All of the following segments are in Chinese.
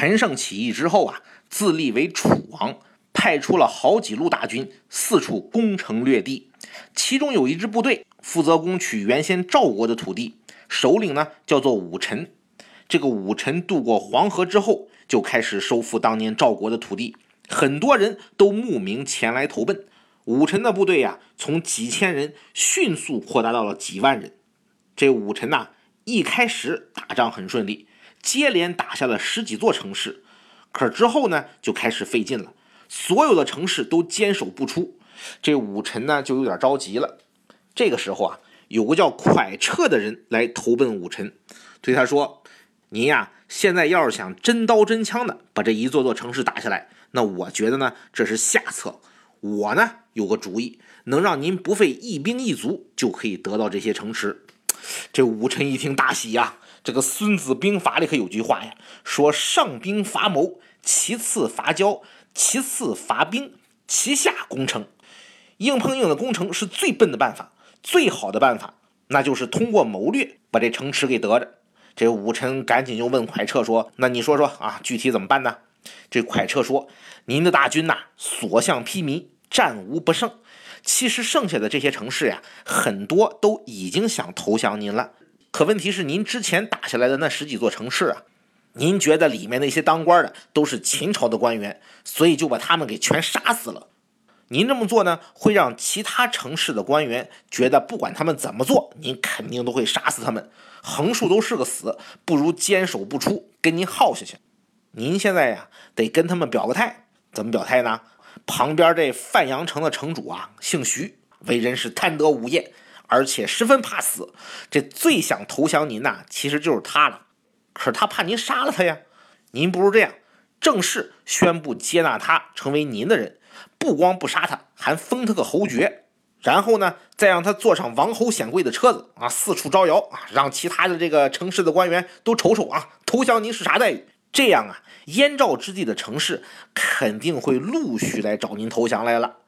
陈胜起义之后啊，自立为楚王，派出了好几路大军四处攻城略地。其中有一支部队负责攻取原先赵国的土地，首领呢叫做武臣。这个武臣渡过黄河之后，就开始收复当年赵国的土地，很多人都慕名前来投奔。武臣的部队呀，从几千人迅速扩大到了几万人。这武臣呐，一开始打仗很顺利，接连打下了十几座城市。可之后呢，就开始费劲了，所有的城市都坚守不出。这武臣呢，就有点着急了。这个时候啊，有个叫蒯彻的人来投奔武臣，对他说：“您呀，现在要是想真刀真枪的把这一座座城市打下来，那我觉得呢，这是下策。我呢。”有个主意，能让您不费一兵一卒就可以得到这些城池。这武臣一听大喜呀！这个《孙子兵法》里可有句话呀，说上兵伐谋，其次伐交，其次伐兵，其下攻城。硬碰硬的攻城是最笨的办法，最好的办法那就是通过谋略把这城池给得着。这武臣赶紧就问蒯彻说：“那你说说啊，具体怎么办呢？”这蒯彻说：“您的大军呐，所向披靡。”战无不胜，其实剩下的这些城市呀，很多都已经想投降您了。可问题是，您之前打下来的那十几座城市啊，您觉得里面那些当官的都是秦朝的官员，所以就把他们给全杀死了。您这么做呢，会让其他城市的官员觉得，不管他们怎么做，您肯定都会杀死他们，横竖都是个死，不如坚守不出，跟您耗下去。您现在呀，得跟他们表个态，怎么表态呢？旁边这范阳城的城主啊，姓徐，为人是贪得无厌，而且十分怕死。这最想投降您呐，其实就是他了。可是他怕您杀了他呀。您不如这样，正式宣布接纳他成为您的人，不光不杀他，还封他个侯爵。然后呢，再让他坐上王侯显贵的车子啊，四处招摇啊，让其他的这个城市的官员都瞅瞅啊，投降您是啥待遇？这样啊，燕赵之地的城市肯定会陆续来找您投降来了。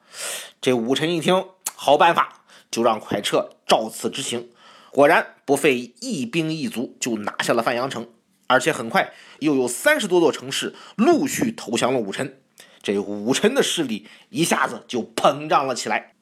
这武臣一听，好办法，就让蒯彻照此执行。果然，不费一兵一卒就拿下了范阳城，而且很快又有三十多座城市陆续投降了武臣。这武臣的势力一下子就膨胀了起来。